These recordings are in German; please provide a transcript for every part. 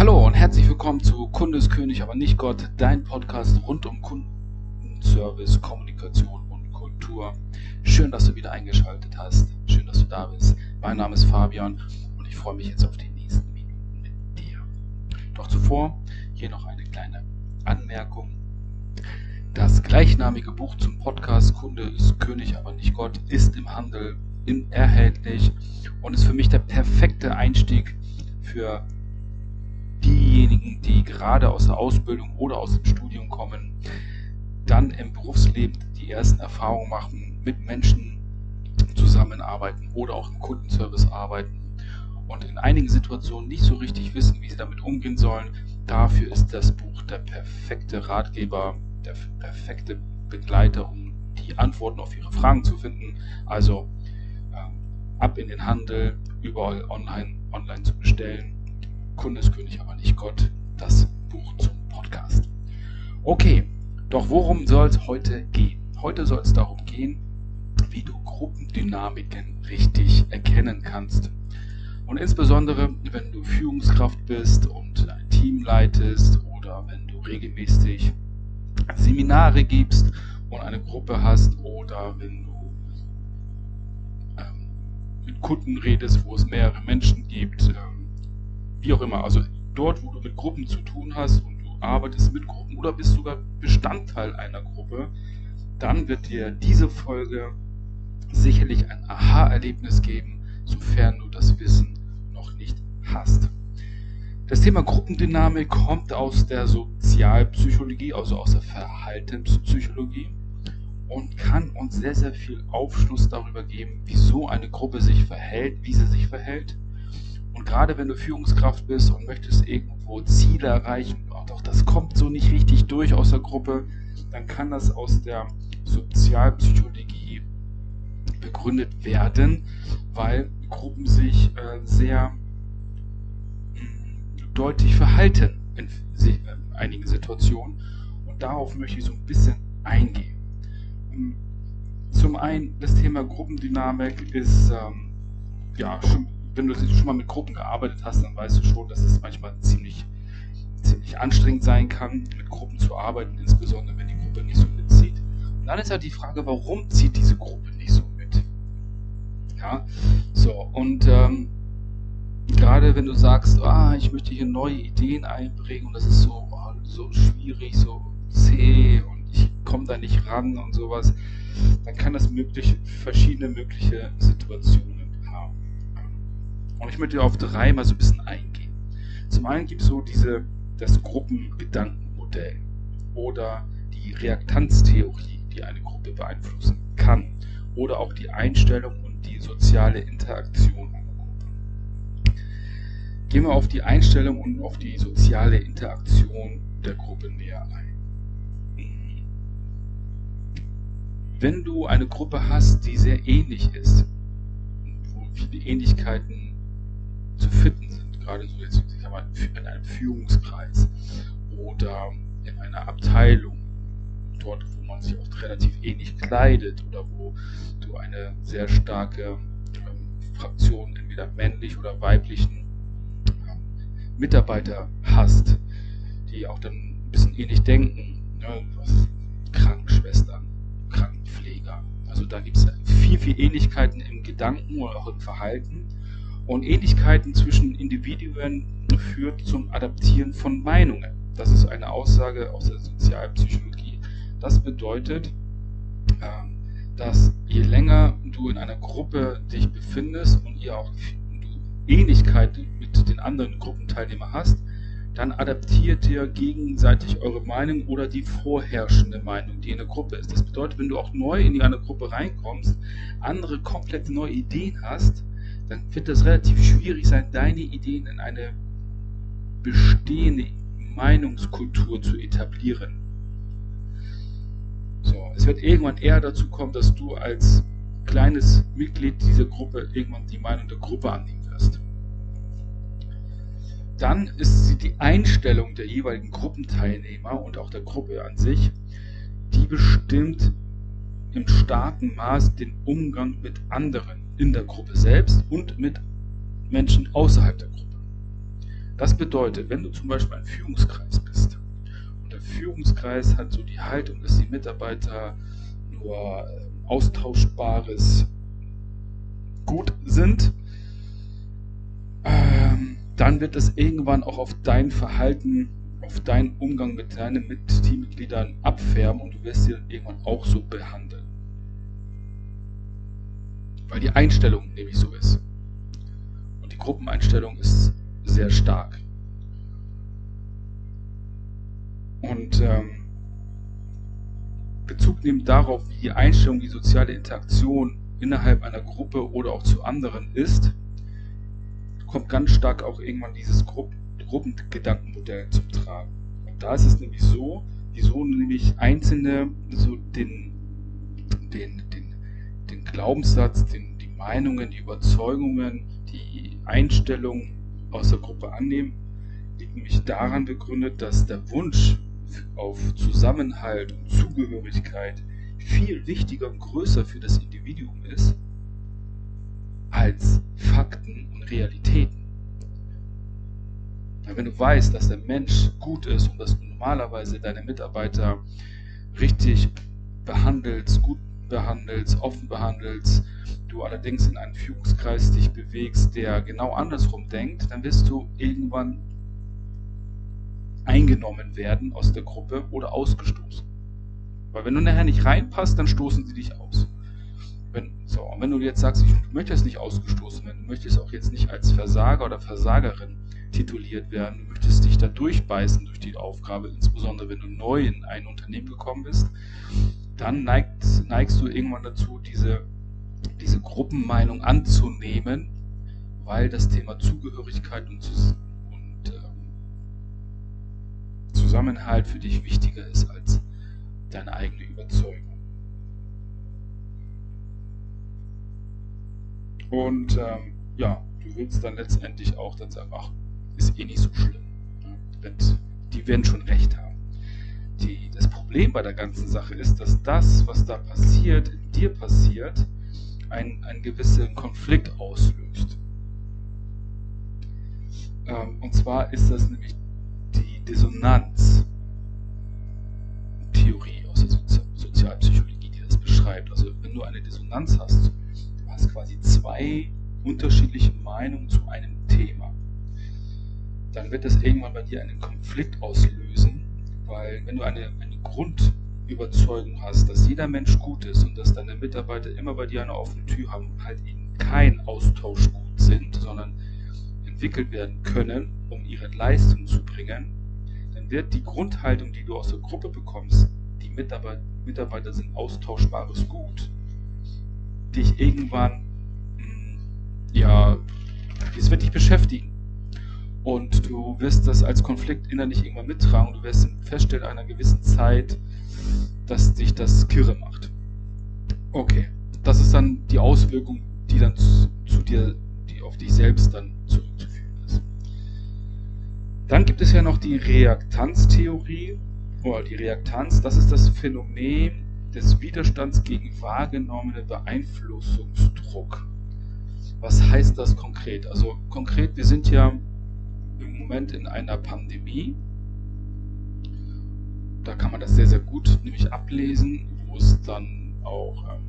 Hallo und herzlich willkommen zu Kunde ist König, aber nicht Gott, dein Podcast rund um Kundenservice, Kommunikation und Kultur. Schön, dass du wieder eingeschaltet hast. Schön, dass du da bist. Mein Name ist Fabian und ich freue mich jetzt auf die nächsten Minuten mit dir. Doch zuvor hier noch eine kleine Anmerkung. Das gleichnamige Buch zum Podcast Kunde ist König, aber nicht Gott ist im Handel erhältlich und ist für mich der perfekte Einstieg für diejenigen, die gerade aus der Ausbildung oder aus dem Studium kommen, dann im Berufsleben die ersten Erfahrungen machen, mit Menschen zusammenarbeiten oder auch im Kundenservice arbeiten und in einigen Situationen nicht so richtig wissen, wie sie damit umgehen sollen. Dafür ist das Buch der perfekte Ratgeber, der perfekte Begleiter, um die Antworten auf ihre Fragen zu finden. Also ähm, ab in den Handel, überall online, online zu bestellen Kunde ist König, aber nicht Gott. Das Buch zum Podcast. Okay, doch worum soll es heute gehen? Heute soll es darum gehen, wie du Gruppendynamiken richtig erkennen kannst. Und insbesondere, wenn du Führungskraft bist und ein Team leitest oder wenn du regelmäßig Seminare gibst und eine Gruppe hast oder wenn du ähm, mit Kunden redest, wo es mehrere Menschen gibt, ähm, wie auch immer, also dort, wo du mit Gruppen zu tun hast und du arbeitest mit Gruppen oder bist sogar Bestandteil einer Gruppe, dann wird dir diese Folge sicherlich ein Aha-Erlebnis geben, sofern du das Wissen noch nicht hast. Das Thema Gruppendynamik kommt aus der Sozialpsychologie, also aus der Verhaltenspsychologie und kann uns sehr, sehr viel Aufschluss darüber geben, wieso eine Gruppe sich verhält, wie sie sich verhält und gerade wenn du Führungskraft bist und möchtest irgendwo Ziele erreichen, und auch das kommt so nicht richtig durch aus der Gruppe, dann kann das aus der Sozialpsychologie begründet werden, weil Gruppen sich äh, sehr mh, mm, deutlich verhalten in, in, einigen Situationen. Und darauf möchte ich so ein bisschen eingehen. Zum einen, das Thema Gruppendynamik ist ähm, ja schon wenn du schon mal mit Gruppen gearbeitet hast, dann weißt du schon, dass es manchmal ziemlich, ziemlich anstrengend sein kann, mit Gruppen zu arbeiten, insbesondere wenn die Gruppe nicht so mitzieht. Und dann ist halt die Frage, warum zieht diese Gruppe nicht so mit? Ja, so, und ähm, gerade wenn du sagst, ah, ich möchte hier neue Ideen einbringen und das ist so, oh, so schwierig, so zäh und ich komme da nicht ran und sowas, dann kann das möglich, verschiedene mögliche Situationen und ich möchte auf drei mal so ein bisschen eingehen. Zum einen gibt es so diese, das Gruppengedankenmodell oder die Reaktanztheorie, die eine Gruppe beeinflussen kann. Oder auch die Einstellung und die soziale Interaktion einer Gruppe. Gehen wir auf die Einstellung und auf die soziale Interaktion der Gruppe näher ein. Wenn du eine Gruppe hast, die sehr ähnlich ist, wo viele Ähnlichkeiten zu finden sind, gerade so jetzt ich sag mal, in einem Führungskreis oder in einer Abteilung, dort wo man sich auch relativ ähnlich kleidet oder wo du eine sehr starke ähm, Fraktion, entweder männlich oder weiblichen ähm, Mitarbeiter hast, die auch dann ein bisschen ähnlich denken, ne, was Krankenschwestern, Krankenpfleger. Also da gibt es viel, viel Ähnlichkeiten im Gedanken oder auch im Verhalten und Ähnlichkeiten zwischen Individuen führt zum Adaptieren von Meinungen. Das ist eine Aussage aus der Sozialpsychologie. Das bedeutet, ähm, dass je länger du in einer Gruppe dich befindest und ihr auch Ähnlichkeiten mit den anderen Gruppenteilnehmern hast, dann adaptiert ihr gegenseitig eure Meinung oder die vorherrschende Meinung, die in der Gruppe ist. Das bedeutet, wenn du auch neu in eine Gruppe reinkommst, andere komplett neue Ideen hast, dann wird es relativ schwierig sein, deine Ideen in eine bestehende Meinungskultur zu etablieren. So, es wird irgendwann eher dazu kommen, dass du als kleines Mitglied dieser Gruppe irgendwann die Meinung der Gruppe annehmen wirst. Dann ist die Einstellung der jeweiligen Gruppenteilnehmer und auch der Gruppe an sich, die bestimmt im starken Maß den Umgang mit anderen in der Gruppe selbst und mit Menschen außerhalb der Gruppe. Das bedeutet, wenn du zum Beispiel ein Führungskreis bist und der Führungskreis hat so die Haltung, dass die Mitarbeiter nur äh, austauschbares Gut sind, ähm, dann wird das irgendwann auch auf dein Verhalten, auf deinen Umgang mit deinen Teammitgliedern abfärben und du wirst sie dann irgendwann auch so behandeln. Weil die Einstellung nämlich so ist. Und die Gruppeneinstellung ist sehr stark. Und ähm, Bezug nehmen darauf, wie die Einstellung, die soziale Interaktion innerhalb einer Gruppe oder auch zu anderen ist, kommt ganz stark auch irgendwann dieses Grupp Gruppengedankenmodell zum Tragen. Und da ist es nämlich so, wieso nämlich Einzelne so den, den, Glaubenssatz, den, die Meinungen, die Überzeugungen, die Einstellungen aus der Gruppe annehmen, liegt nämlich daran begründet, dass der Wunsch auf Zusammenhalt und Zugehörigkeit viel wichtiger und größer für das Individuum ist als Fakten und Realitäten. Weil wenn du weißt, dass der Mensch gut ist und dass du normalerweise deine Mitarbeiter richtig behandelst, gut behandelst, offen behandelst, du allerdings in einem Führungskreis dich bewegst, der genau andersrum denkt, dann wirst du irgendwann eingenommen werden aus der Gruppe oder ausgestoßen. Weil wenn du nachher nicht reinpasst, dann stoßen sie dich aus. Wenn, so, und wenn du jetzt sagst, ich möchte nicht ausgestoßen werden, du möchtest auch jetzt nicht als Versager oder Versagerin tituliert werden, du möchtest dich da durchbeißen durch die Aufgabe, insbesondere wenn du neu in ein Unternehmen gekommen bist, dann neigt, neigst du irgendwann dazu, diese, diese Gruppenmeinung anzunehmen, weil das Thema Zugehörigkeit und, und ähm, Zusammenhalt für dich wichtiger ist als deine eigene Überzeugung. Und ähm, ja, du willst dann letztendlich auch dann sagen, ach, ist eh nicht so schlimm. Ja, die werden schon recht haben. Die, das Problem bei der ganzen Sache ist, dass das, was da passiert, in dir passiert, einen, einen gewissen Konflikt auslöst. Ähm, und zwar ist das nämlich die Dissonanz. Theorie aus der Sozi Sozialpsychologie, die das beschreibt. Also wenn du eine Dissonanz hast, hast quasi zwei unterschiedliche Meinungen zu einem Thema. Dann wird das irgendwann bei dir einen Konflikt auslösen, weil wenn du eine, eine Grundüberzeugung hast, dass jeder Mensch gut ist und dass deine Mitarbeiter immer bei dir eine offene Tür haben, halt eben kein Austausch gut sind, sondern entwickelt werden können, um ihre Leistung zu bringen, dann wird die Grundhaltung, die du aus der Gruppe bekommst, die Mitarbeiter, Mitarbeiter sind austauschbares Gut, dich irgendwann, hm, ja, es wird dich beschäftigen. Und du wirst das als Konflikt innerlich irgendwann mittragen. Du wirst feststellen einer gewissen Zeit, dass dich das kirre macht. Okay, das ist dann die Auswirkung, die dann zu, zu dir, die auf dich selbst dann zurückzuführen ist. Dann gibt es ja noch die Reaktanztheorie oder die Reaktanz. Das ist das Phänomen, des Widerstands gegen wahrgenommene Beeinflussungsdruck. Was heißt das konkret? Also konkret, wir sind ja Moment in einer Pandemie. Da kann man das sehr, sehr gut nämlich ablesen, wo es dann auch, ähm,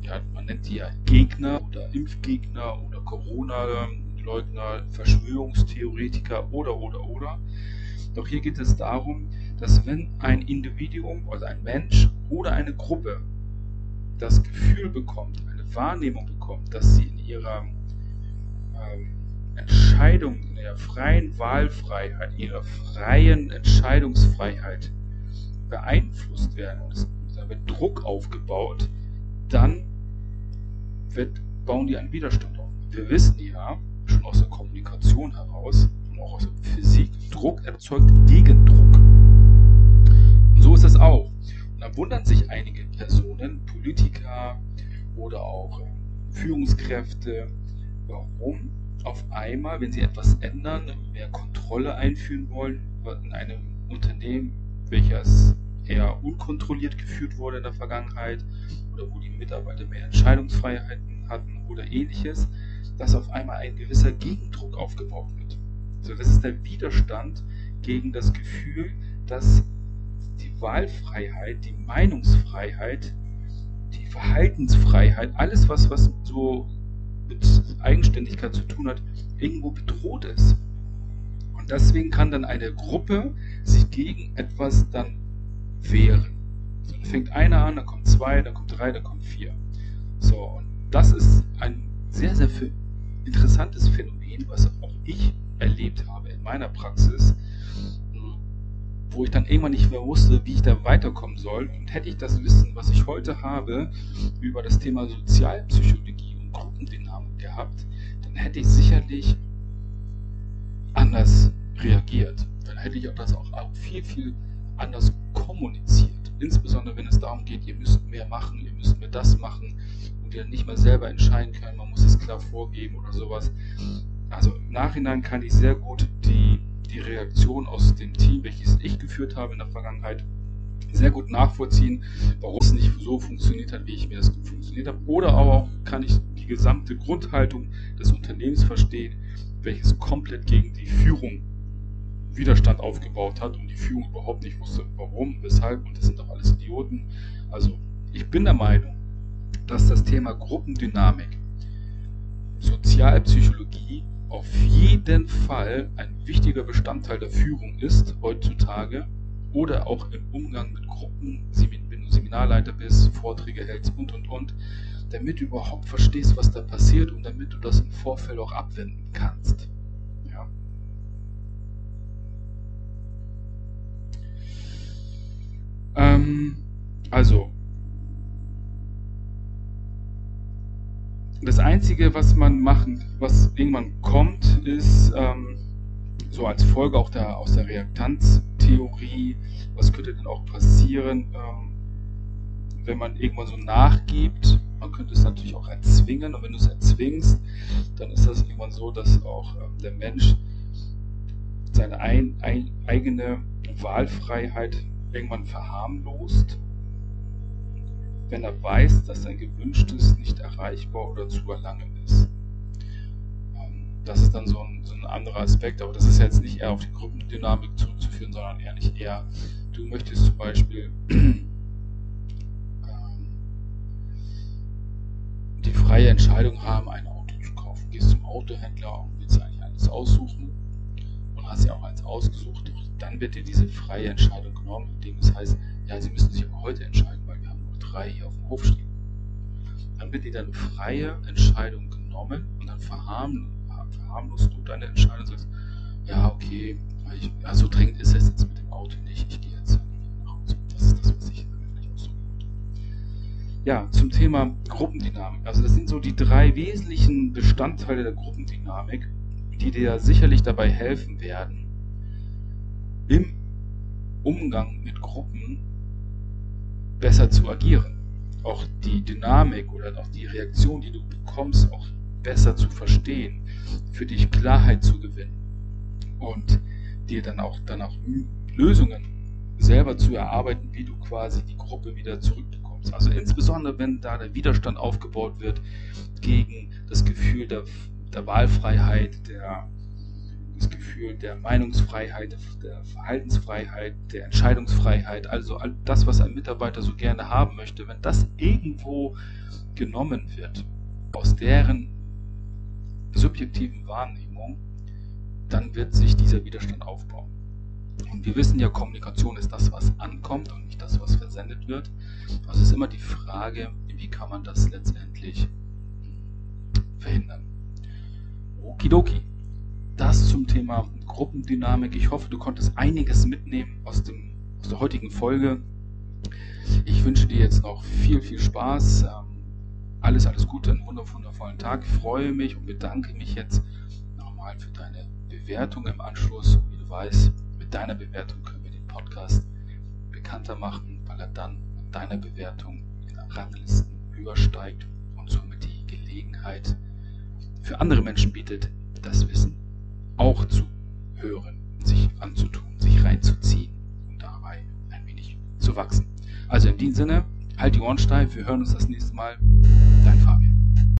ja, man nennt die ja Gegner oder Impfgegner oder Corona-Leugner, Verschwörungstheoretiker oder, oder, oder. Doch hier geht es darum, dass wenn ein Individuum, also ein Mensch oder eine Gruppe das Gefühl bekommt, eine Wahrnehmung bekommt, dass sie in ihrer ähm, Entscheidung, in ihrer freien Wahlfreiheit, in ihrer freien Entscheidungsfreiheit beeinflusst werden und da wird Druck aufgebaut, dann wird, bauen die einen Widerstand auf. Wir wissen ja schon aus der Kommunikation heraus und auch aus der Physik, Druck erzeugt Gegendruck. Und so ist es auch. Und dann wundern sich einige Personen, Politiker oder auch ähm, Führungskräfte, warum auf einmal, wenn sie etwas ändern, mehr Kontrolle einführen wollen in einem Unternehmen, welches eher unkontrolliert geführt wurde in der Vergangenheit oder wo die Mitarbeiter mehr Entscheidungsfreiheiten hatten oder ähnliches, dass auf einmal ein gewisser Gegendruck aufgebaut wird. So, das ist der Widerstand gegen das Gefühl, dass die Wahlfreiheit, die Meinungsfreiheit, die Verhaltensfreiheit, alles was, was so mit Eigenständigkeit zu tun hat, irgendwo bedroht ist. Und deswegen kann dann eine Gruppe sich gegen etwas dann wehren. So, dann fängt einer an, dann kommt zwei, dann kommt drei, dann kommt vier. So, und das ist ein sehr, sehr interessantes Phänomen, was auch ich erlebt habe in meiner Praxis, wo ich dann irgendwann nicht mehr wusste, wie ich da weiterkommen soll. Und hätte ich das Wissen, was ich heute habe, über das Thema Sozialpsychologie und Gruppendynamik gehabt, dann hätte ich sicherlich anders reagiert. Dann hätte ich auch das auch viel, viel anders kommuniziert. Insbesondere wenn es darum geht, ihr müsst mehr machen, ihr müsst mehr das machen und ihr nicht mehr selber entscheiden können, man muss es klar vorgeben oder sowas. Also im Nachhinein kann ich sehr gut die, die Reaktion aus dem Team, welches ich geführt habe in der Vergangenheit, sehr gut nachvollziehen, warum es nicht so funktioniert hat, wie ich mir das funktioniert habe. Oder aber auch kann ich die gesamte Grundhaltung des Unternehmens verstehen, welches komplett gegen die Führung Widerstand aufgebaut hat und die Führung überhaupt nicht wusste, warum, weshalb und das sind doch alles Idioten. Also ich bin der Meinung, dass das Thema Gruppendynamik, Sozialpsychologie auf jeden Fall ein wichtiger Bestandteil der Führung ist heutzutage oder auch im Umgang mit Gruppen, wenn du Seminarleiter bist, Vorträge hältst und und und, damit du überhaupt verstehst, was da passiert und damit du das im Vorfeld auch abwenden kannst. Ja. Ähm, also, das Einzige, was man machen, was irgendwann kommt, ist ähm, so als Folge auch der, aus der Reaktanztheorie, was könnte denn auch passieren, ähm, wenn man irgendwann so nachgibt. Man könnte es natürlich auch erzwingen und wenn du es erzwingst, dann ist das irgendwann so, dass auch ähm, der Mensch seine ein, ein, eigene Wahlfreiheit irgendwann verharmlost, wenn er weiß, dass sein Gewünschtes nicht erreichbar oder zu erlangen ist. Ähm, das ist dann so ein, so ein anderer Aspekt, aber das ist jetzt nicht eher auf die Gruppendynamik zurückzuführen, sondern eher nicht eher, du möchtest zum Beispiel Entscheidung haben, ein Auto zu kaufen. Gehst zum Autohändler und willst eigentlich eines aussuchen und hast ja auch eins ausgesucht, dann wird dir diese freie Entscheidung genommen, indem es heißt, ja, sie müssen sich aber heute entscheiden, weil wir haben nur drei hier auf dem Hof stehen. Dann wird dir deine freie Entscheidung genommen und dann verharmlost du deine Entscheidung und sagst, ja, okay, ich, ja, so dringend ist es jetzt mit dem Auto nicht, ich gehe jetzt Ja, zum Thema Gruppendynamik. Also das sind so die drei wesentlichen Bestandteile der Gruppendynamik, die dir sicherlich dabei helfen werden, im Umgang mit Gruppen besser zu agieren. Auch die Dynamik oder auch die Reaktion, die du bekommst, auch besser zu verstehen, für dich Klarheit zu gewinnen und dir dann auch, dann auch Lösungen selber zu erarbeiten, wie du quasi die Gruppe wieder zurückbekommst. Also insbesondere, wenn da der Widerstand aufgebaut wird gegen das Gefühl der, der Wahlfreiheit, der das Gefühl der Meinungsfreiheit, der Verhaltensfreiheit, der Entscheidungsfreiheit, also all das, was ein Mitarbeiter so gerne haben möchte, wenn das irgendwo genommen wird aus deren subjektiven Wahrnehmung, dann wird sich dieser Widerstand aufbauen. Und wir wissen ja, Kommunikation ist das, was ankommt und nicht das, was versendet wird. Also ist immer die Frage, wie kann man das letztendlich verhindern. Okidoki das zum Thema Gruppendynamik. Ich hoffe, du konntest einiges mitnehmen aus, dem, aus der heutigen Folge. Ich wünsche dir jetzt noch viel, viel Spaß. Ähm, alles, alles Gute, einen wundervollen Tag. Ich freue mich und bedanke mich jetzt nochmal für deine Bewertung im Anschluss. Wie du weißt, deiner Bewertung können wir den Podcast bekannter machen, weil er dann mit deiner Bewertung in Ranglisten höher steigt und somit die Gelegenheit für andere Menschen bietet, das Wissen auch zu hören, sich anzutun, sich reinzuziehen und dabei ein wenig zu wachsen. Also in diesem Sinne, halt die Ohren steif, wir hören uns das nächste Mal. Dein